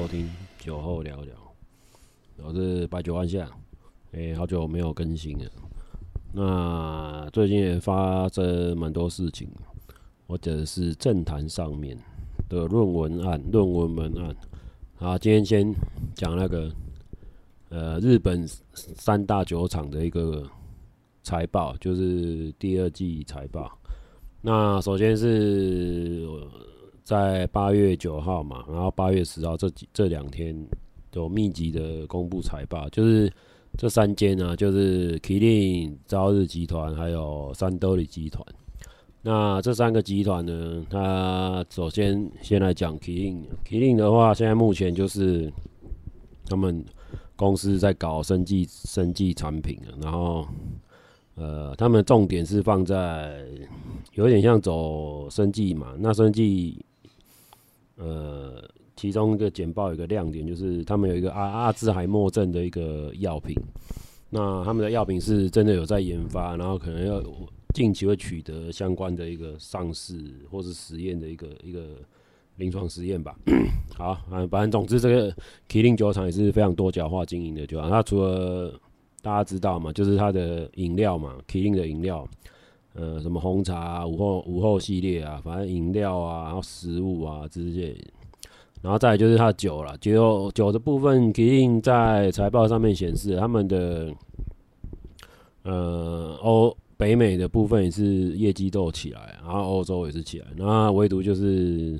收听酒后聊聊，我是白酒万象，哎，好久没有更新了。那最近也发生蛮多事情，或者是政坛上面的论文案、论文文案。好，今天先讲那个，呃，日本三大酒厂的一个财报，就是第二季财报。那首先是。在八月九号嘛，然后八月十号这几这两天有密集的公布财报，就是这三间呢、啊，就是麒麟、朝日集团还有三得利集团。那这三个集团呢，它首先先来讲麒麟，麒麟的话，现在目前就是他们公司在搞生技生技产品啊，然后呃，他们重点是放在有点像走生技嘛，那生技。呃，其中一个简报有一个亮点，就是他们有一个阿阿兹海默症的一个药品。那他们的药品是真的有在研发，然后可能要近期会取得相关的一个上市或是实验的一个一个临床实验吧。好，反正总之这个麒麟酒厂也是非常多角化经营的酒厂。它除了大家知道嘛，就是它的饮料嘛，麒麟的饮料。呃，什么红茶啊、午后午后系列啊，反正饮料啊，然后食物啊这些，然后再来就是它酒了。酒酒的部分，麒麟在财报上面显示，他们的呃欧北美的部分也是业绩都有起来，然后欧洲也是起来，那唯独就是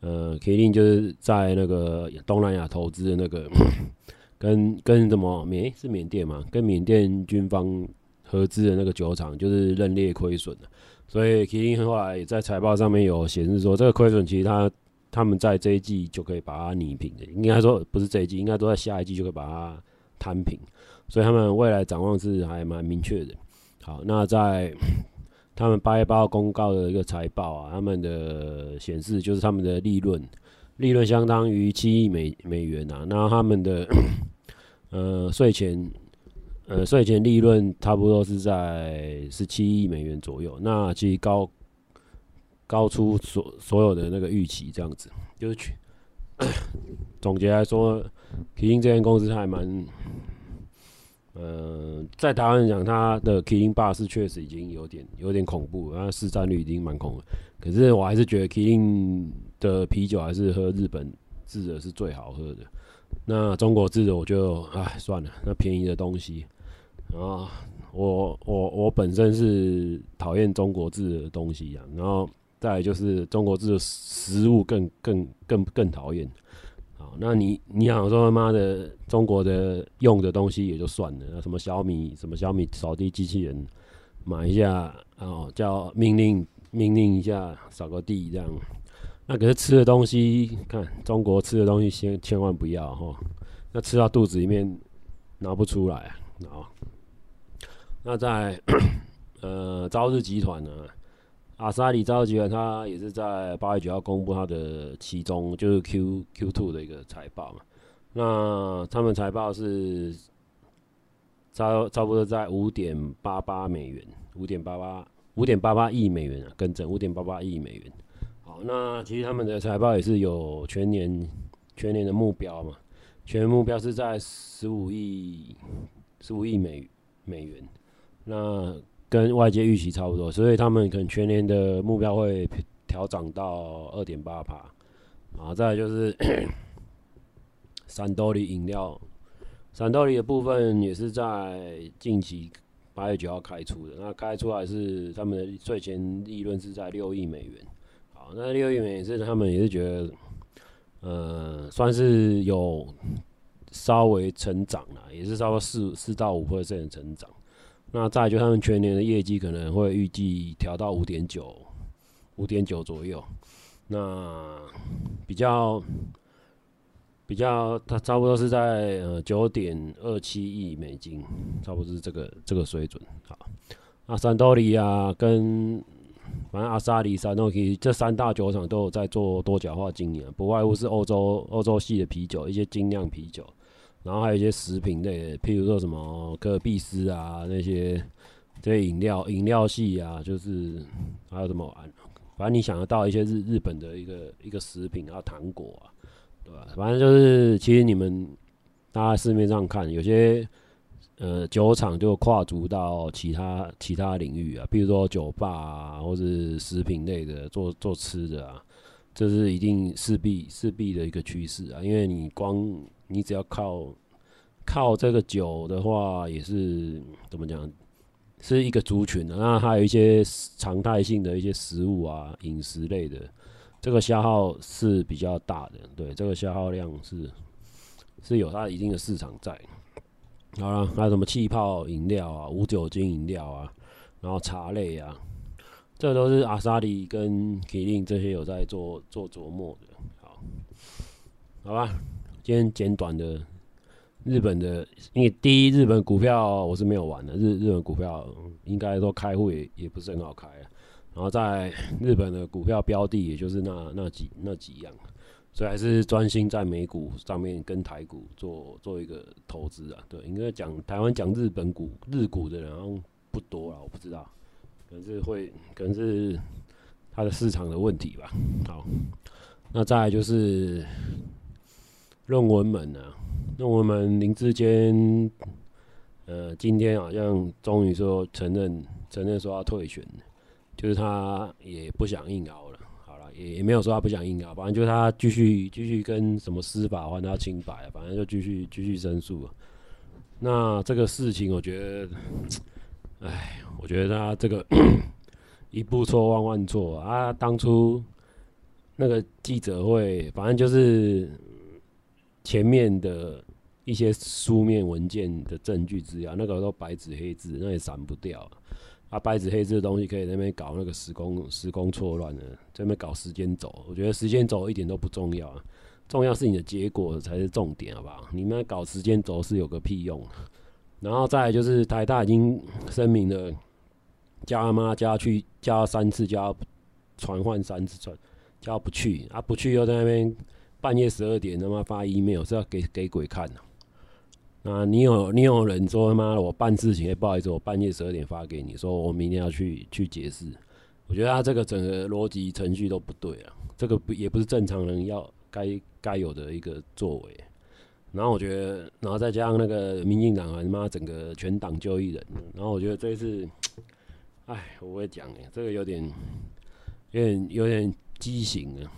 呃麒麟就是在那个东南亚投资的那个 跟跟什么缅是缅甸嘛，跟缅甸军方。合资的那个酒厂就是认列亏损的，所以麒麟后来也在财报上面有显示说，这个亏损其实他他们在这一季就可以把它拟平的，应该说不是这一季，应该都在下一季就可以把它摊平，所以他们未来展望是还蛮明确的。好，那在 他们八月八号公告的一个财报啊，他们的显示就是他们的利润，利润相当于七亿美美元啊，那他们的 呃税前。呃，税前利润差不多是在十七亿美元左右，那其实高高出所所有的那个预期，这样子就是去 总结来说，麒麟这间公司还蛮，呃，在台湾讲，它的麒麟霸是确实已经有点有点恐怖，然后市占率已经蛮恐怖，可是我还是觉得麒麟的啤酒还是喝日本制的是最好喝的。那中国制的我就唉算了，那便宜的东西啊，我我我本身是讨厌中国制的东西啊，然后再来就是中国制的食物更更更更讨厌。好，那你你想说他妈的中国的用的东西也就算了，那什么小米什么小米扫地机器人买一下哦，叫命令命令一下扫个地这样。那可是吃的东西，看中国吃的东西，先千万不要哈。那吃到肚子里面拿不出来啊。那在 呃朝日集团呢，阿萨里朝日集团，它也是在八月九号公布它的其中就是 Q Q two 的一个财报嘛。那他们财报是差差不多在五点八八美元，五点八八五点八八亿美元啊，更正五点八八亿美元。好那其实他们的财报也是有全年全年的目标嘛，全年目标是在十五亿十五亿美美元，那跟外界预期差不多，所以他们可能全年的目标会调涨到二点八趴。啊，再就是 三兜里饮料，三兜里的部分也是在近期八月九号开出的，那开出来是他们的税前利润是在六亿美元。好那六亿美元是他们也是觉得，呃，算是有稍微成长了，也是差不多四四到五 percent 的成长。那再就他们全年的业绩可能会预计调到五点九，五点九左右。那比较比较，它差不多是在呃九点二七亿美金，差不多是这个这个水准。好，那三得利啊跟。反正阿萨里、三得利这三大酒厂都有在做多角化经营，不外乎是欧洲欧洲系的啤酒，一些精酿啤酒，然后还有一些食品类的，譬如说什么可必思啊那些这些饮料饮料系啊，就是还有什么玩，反正你想得到一些日日本的一个一个食品，然后糖果啊，对吧？反正就是，其实你们大家市面上看，有些呃酒厂就跨足到其他其他领域啊，比如说酒吧啊，或是食品类的做做吃的啊，这是一定势必势必的一个趋势啊。因为你光你只要靠靠这个酒的话，也是怎么讲？是一个族群的，那还有一些常态性的一些食物啊，饮食类的，这个消耗是比较大的，对，这个消耗量是是有它一定的市场在。好了，还有什么气泡饮料啊、无酒精饮料啊，然后茶类啊，这都是阿萨里跟 Killing 这些有在做做琢磨的。好，好吧，今天简短的。日本的，因为第一日本股票我是没有玩的，日日本股票应该说开户也也不是很好开。然后在日本的股票标的，也就是那那几那几样，所以还是专心在美股上面跟台股做做一个投资啊。对，应该讲台湾讲日本股日股的人不多了，我不知道，可能是会可能是它的市场的问题吧。好，那再来就是论文们啊。那我们林志坚，呃，今天好像终于说承认承认说要退选，就是他也不想硬熬了。好了，也也没有说他不想硬熬，反正就是他继续继续跟什么司法还他清白，反正就继续继续申诉。那这个事情，我觉得，哎，我觉得他这个 一步错万万错啊！当初那个记者会，反正就是。前面的一些书面文件的证据资料，那个都白纸黑字，那也删不掉。啊，白纸黑字的东西可以在那边搞那个时空时空错乱的，在那边搞时间轴。我觉得时间轴一点都不重要，重要是你的结果才是重点，好不好？你们搞时间轴是有个屁用。然后再就是台大已经声明了，叫他妈叫他去，叫他三次，叫他传唤三次传，叫他不去，啊不去又在那边。半夜十二点他妈发 email 是要给给鬼看的？啊，你有你有人说他妈的我办事情，不好意思，我半夜十二点发给你，说我明天要去去解释。我觉得他这个整个逻辑程序都不对啊，这个不也不是正常人要该该有的一个作为。然后我觉得，然后再加上那个民进党他妈整个全党就一人，然后我觉得这一次，哎，我会讲哎，这个有点有点有点畸形啊。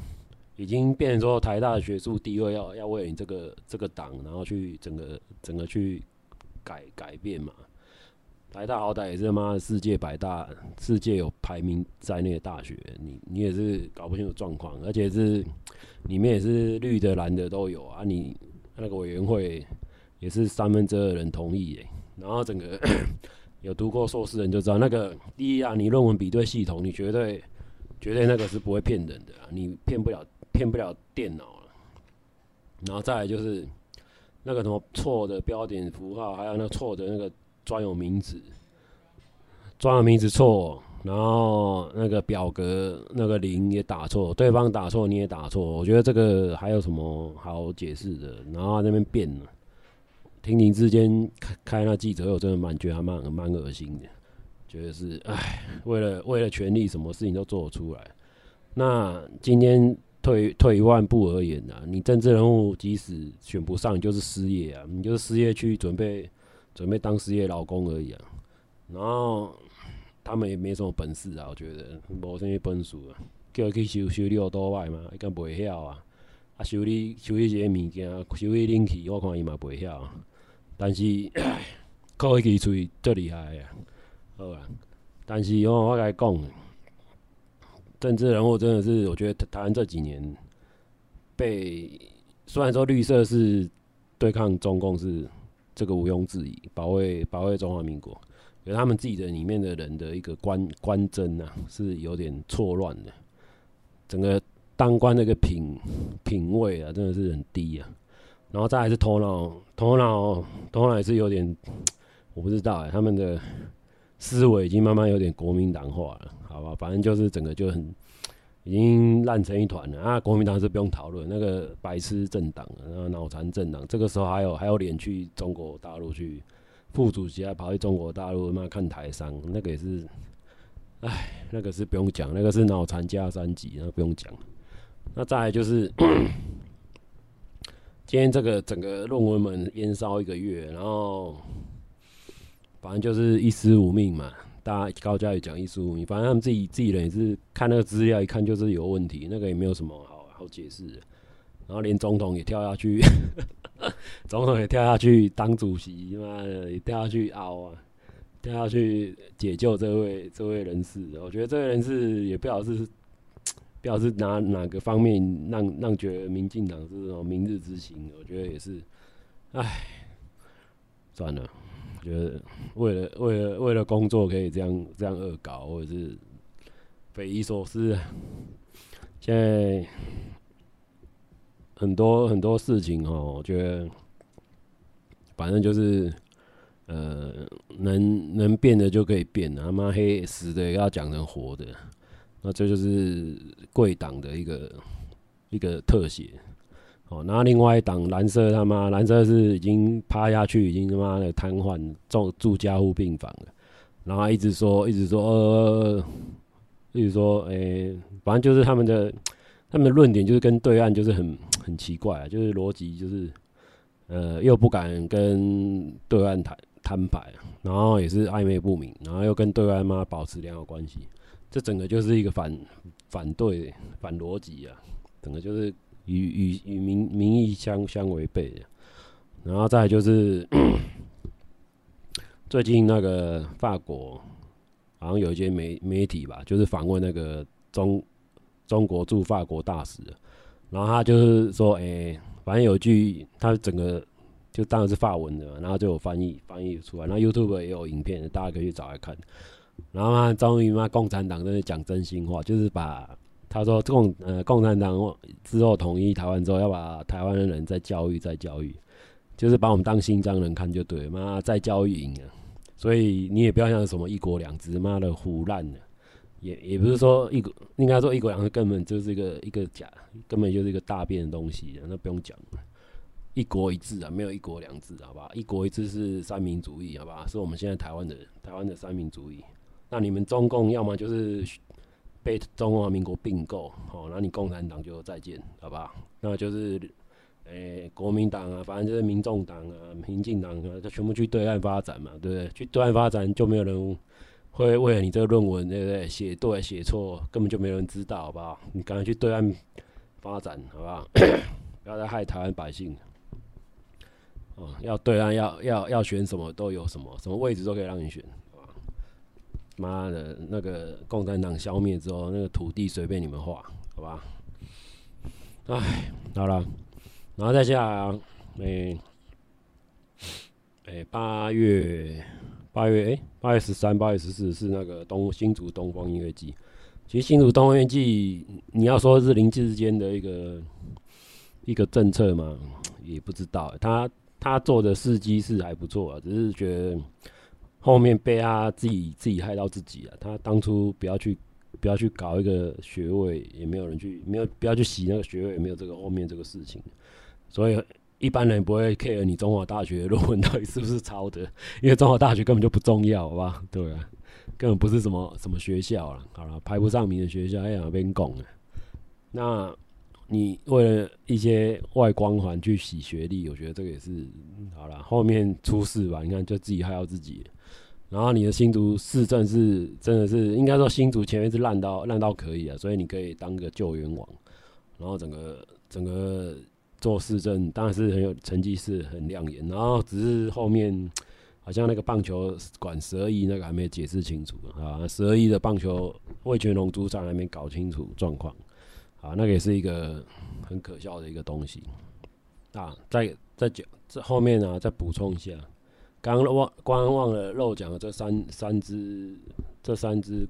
已经变成说台大的学术地位要要为你这个这个党，然后去整个整个去改改变嘛。台大好歹也是他妈世界百大，世界有排名在内的大学，你你也是搞不清楚状况，而且是里面也是绿的蓝的都有啊。你那个委员会也是三分之二人同意耶，然后整个 有读过硕士的人就知道，那个第一啊，你论文比对系统，你绝对绝对那个是不会骗人的，你骗不了。骗不了电脑了，然后再来就是那个什么错的标点符号，还有那错的那个专有名词，专有名词错，然后那个表格那个零也打错，对方打错你也打错，我觉得这个还有什么好解释的？然后那边变了，听您之间开开那记者会，我真的蛮觉得蛮蛮恶心的，觉得是哎，为了为了权力，什么事情都做得出来。那今天。退退一万步而言啊，你政治人物即使选不上，就是失业啊，你就是失业去准备准备当失业老公而已啊。然后他们也没什么本事啊，我觉得无什么本事啊，叫去修修理多坏嘛，伊敢袂晓啊。啊，修理修理一些物件，修理冷气，我看伊嘛袂晓。但是靠一支嘴最厉害啊，好啊。但是哦，我甲你讲。政治人物真的是，我觉得台湾这几年被虽然说绿色是对抗中共是这个毋庸置疑，保卫保卫中华民国，可是他们自己的里面的人的一个观观真啊，是有点错乱的。整个当官那个品品味啊，真的是很低啊。然后再来是头脑，头脑头脑也是有点，我不知道哎、他们的思维已经慢慢有点国民党化了。好吧，反正就是整个就很已经烂成一团了啊！国民党是不用讨论，那个白痴政党，然后脑残政党，这个时候还有还有脸去中国大陆去副主席还跑去中国大陆妈看台商，那个也是，哎，那个是不用讲，那个是脑残加三级，那不用讲。那再来就是今天这个整个论文们烟烧一个月，然后反正就是一尸五命嘛。大家高嘉瑜讲一尸五命，反正他们自己自己人也是看那个资料，一看就是有问题，那个也没有什么好好解释的。然后连总统也跳下去，总统也跳下去当主席，妈的也跳下去凹啊，跳下去解救这位这位人士。我觉得这位人士也不晓得是不晓得是哪哪个方面让让觉得民进党是这种明日之星，我觉得也是，唉，算了。觉得为了为了为了工作可以这样这样恶搞，或者是匪夷所思。现在很多很多事情哦，我觉得反正就是呃，能能变的就可以变，他妈黑死的要讲成活的，那这就是贵党的一个一个特写。然后另外一党蓝色他妈蓝色是已经趴下去，已经他妈的瘫痪住住加护病房了，然后一直说一直说呃，一直说诶、反正就是他们的他们的论点就是跟对岸就是很很奇怪啊，就是逻辑就是呃又不敢跟对岸谈摊牌，然后也是暧昧不明，然后又跟对岸妈保持良好关系，这整个就是一个反反对反逻辑啊，整个就是。与与与民民意相相违背的，然后再就是 最近那个法国好像有一些媒媒体吧，就是访问那个中中国驻法国大使，然后他就是说，哎、反正有句，他整个就当然是法文的嘛，然后就有翻译翻译出来，然后 YouTube 也有影片，大家可以去找来看。然后他终于嘛，共产党在那讲真心话，就是把。他说共呃共产党之后统一台湾之后，要把台湾的人再教育再教育，就是把我们当新疆人看就对，妈再教育赢了。所以你也不要想什么一国两制，妈的胡烂了，也也不是说一国，应该说一国两制根本就是一个一个假，根本就是一个大便的东西，那不用讲了。一国一制啊，没有一国两制，好吧？一国一制是三民主义，好吧？是我们现在台湾的台湾的三民主义。那你们中共要么就是。被中华民国并购，好，那你共产党就再见，好不好？那就是，诶、国民党啊，反正就是民众党啊、民进党啊，就全部去对岸发展嘛，对不对？去对岸发展就没有人会为了你这个论文，对不对？写对写错，根本就没有人知道，好不好？你赶快去对岸发展，好不好？不要再害台湾百姓。哦，要对岸要要要选什么都有什么，什么位置都可以让你选。妈的，那个共产党消灭之后，那个土地随便你们画，好吧？哎，好了，然后再下来、啊，诶、诶，八月八月诶，八月十三、八月十四是那个东新竹东方音乐季。其实新竹东方音乐季，你要说是林智坚的一个一个政策嘛，也不知道。他他做的事迹是还不错啊，只是觉得。后面被他自己自己害到自己了。他当初不要去不要去搞一个学位，也没有人去没有不要去洗那个学位，也没有这个后面这个事情。所以一般人不会 care 你中华大学论文到底是不是抄的，因为中华大学根本就不重要，好吧？对啊，根本不是什么什么学校了。好了，排不上名的学校，哎呀，边讲了。那你为了一些外光环去洗学历，我觉得这个也是好了。后面出事吧，你看就自己害到自己。然后你的新竹市政是真的是应该说新竹前面是烂到烂到可以啊，所以你可以当个救援网，然后整个整个做市政当然是很有成绩，是很亮眼。然后只是后面好像那个棒球馆十二亿那个还没解释清楚啊，十二亿的棒球味全龙主场还没搞清楚状况啊，那个也是一个很可笑的一个东西啊。再再讲这后面啊，再补充一下。刚刚忘刚忘了漏讲了这三三只这三只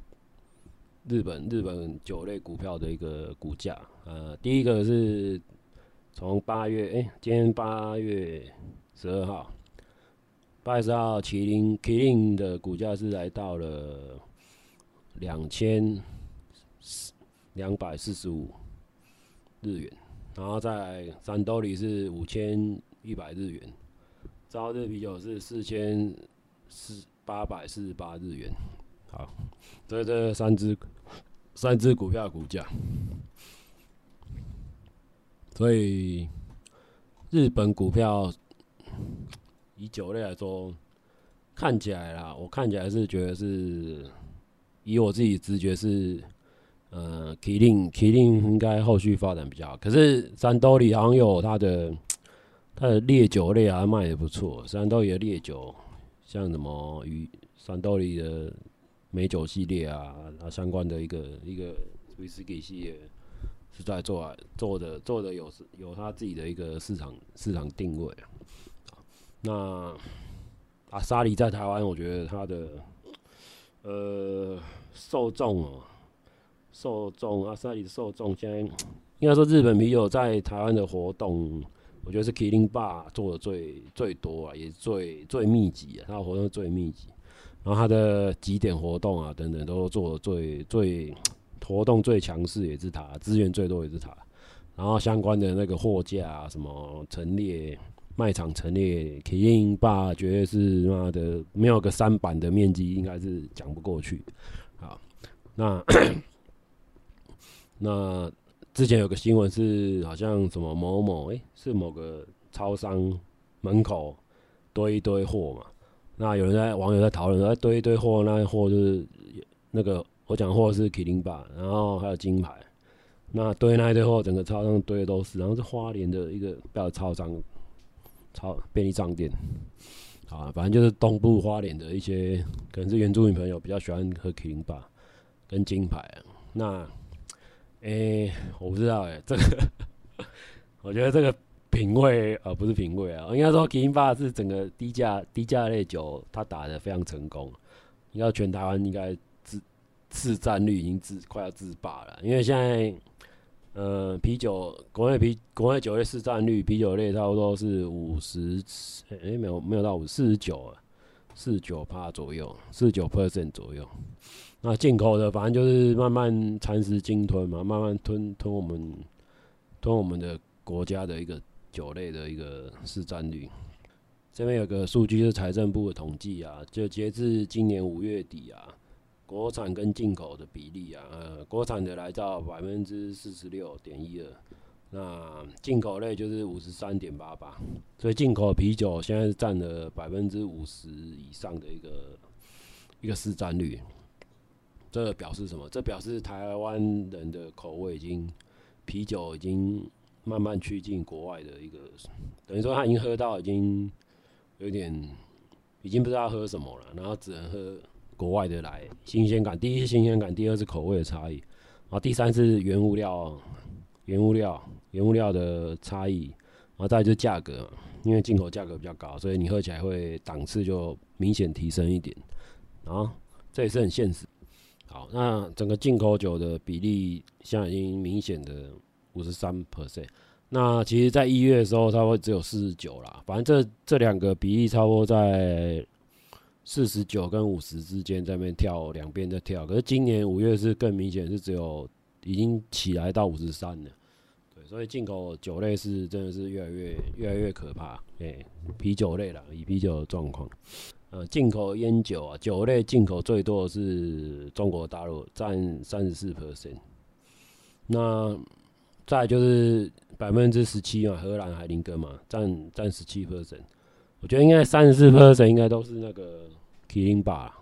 日本日本酒类股票的一个股价，呃，第一个是从八月，哎、今天八月十二号，八月十二号，麒麟麒麟的股价是来到了两千两百四十五日元，然后在三兜里是五千一百日元。朝日啤酒是四千四八百四十八日元，好，这这三只三只股票股价，所以日本股票以酒类来说，看起来啦，我看起来是觉得是以我自己直觉是，呃，麒麟麒麟应该后续发展比较好。可是三得利好像有它的它的烈酒类啊卖的不错，三得利的烈酒像什么与三得利的美酒系列啊，它相关的一个一个威士忌系列。是在做做的做的有有他自己的一个市场市场定位。那阿萨里在台湾，我觉得他的呃受众哦，受众阿萨里的受众现在 应该说日本啤酒在台湾的活动，我觉得是麒麟吧做的最最多啊，也最最密集啊，他的活动最密集，然后他的几点活动啊等等都做的最最。活动最强势也是他，资源最多也是他，然后相关的那个货架啊，什么陈列卖场陈列，麒麟吧绝对是妈的没有个三板的面积，应该是讲不过去。好，那 那之前有个新闻是，好像什么某某哎、是某个超商门口堆一堆货嘛，那有人在网友在讨论说，堆一堆货，那货就是那个。我讲货是麒麟吧，然后还有金牌，那堆那一堆货，整个超商堆的都是，然后是花莲的一个比较超商，超便利商店，啊，反正就是东部花莲的一些，可能是原住民朋友比较喜欢喝麒麟吧跟金牌，那，诶、我不知道诶、这个，我觉得这个品味啊，不是品味啊，应该说麒麟吧是整个低价低价类酒，它打得非常成功，应该全台湾应该。自自占率已经自快要自霸了，因为现在，呃，啤酒国内啤国内酒类市占率，啤酒类差不多是五十，哎，没有没有到五四十九啊，四十九趴左右，四十九 percent 左右。那进口的反正就是慢慢蚕食鲸吞嘛，慢慢吞吞我们吞我们的国家的一个酒类的一个市占率。这边有个数据是财政部的统计啊，就截至今年五月底啊。国产跟进口的比例啊，呃，国产的来到百分之四十六点一二，那进口类就是五十三点八八，所以进口啤酒现在是占了百分之五十以上的一个一个市占率。这表示什么？这表示台湾人的口味已经啤酒已经慢慢趋近国外的一个，等于说他已经喝到已经有点已经不知道喝什么了，然后只能喝。国外的来新鲜感，第一是新鲜感，第二是口味的差异，然后第三是原物料、原物料、原物料的差异，然后再就是价格，因为进口价格比较高，所以你喝起来会档次就明显提升一点，然后这也是很现实。好，那整个进口酒的比例现在已经明显的五十三 percent，那其实在一月的时候，差不多只有四十九啦，反正这这两个比例差不多在。四十九跟五十之间在那边跳，两边在跳。可是今年五月是更明显，是只有已经起来到五十三了。对，所以进口酒类是真的是越来越越来越可怕。哎、啤酒类啦，以啤酒的状况，呃，进口烟酒啊，酒类进口最多的是中国大陆，占三十四 percent。那再就是百分之十七嘛，荷兰海林根嘛，占占十七 percent。我觉得应该三十四 percent 应该都是那个麒麟吧，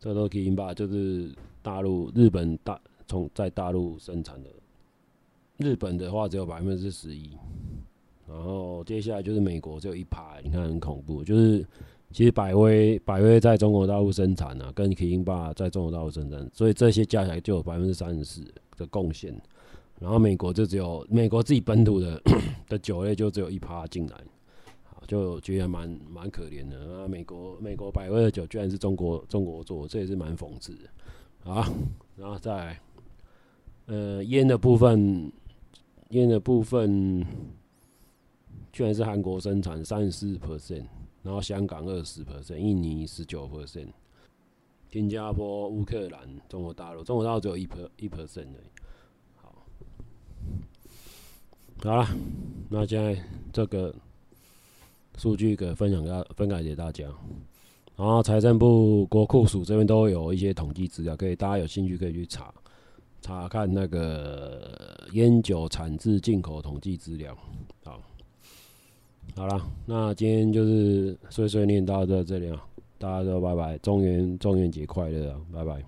这都麒麟吧，就是大陆日本大从在大陆生产的。日本的话只有百分之十一，然后接下来就是美国只有一趴，你看很恐怖。就是其实百威百威在中国大陆生产啊，跟麒麟吧在中国大陆生产，所以这些加起来就有百分之三十四的贡献。然后美国就只有美国自己本土的的酒类就只有一趴进来。就觉得蛮蛮可怜的啊！美国美国百威的酒居然是中国中国做，这也是蛮讽刺的啊。然后再来呃烟的部分，烟的部分居然是韩国生产三十四 percent，然后香港二十 percent，印尼十九 percent，新加坡、乌克兰、中国大陆，中国大陆只有一 per 一 percent 而已。好，好了，那现在这个。数据给分享给分享给大家，然后财政部国库署这边都有一些统计资料，可以大家有兴趣可以去查查看那个烟酒产自进口统计资料。好，好了，那今天就是碎碎念到这这里啊，大家都拜拜，中元中元节快乐啊，拜拜。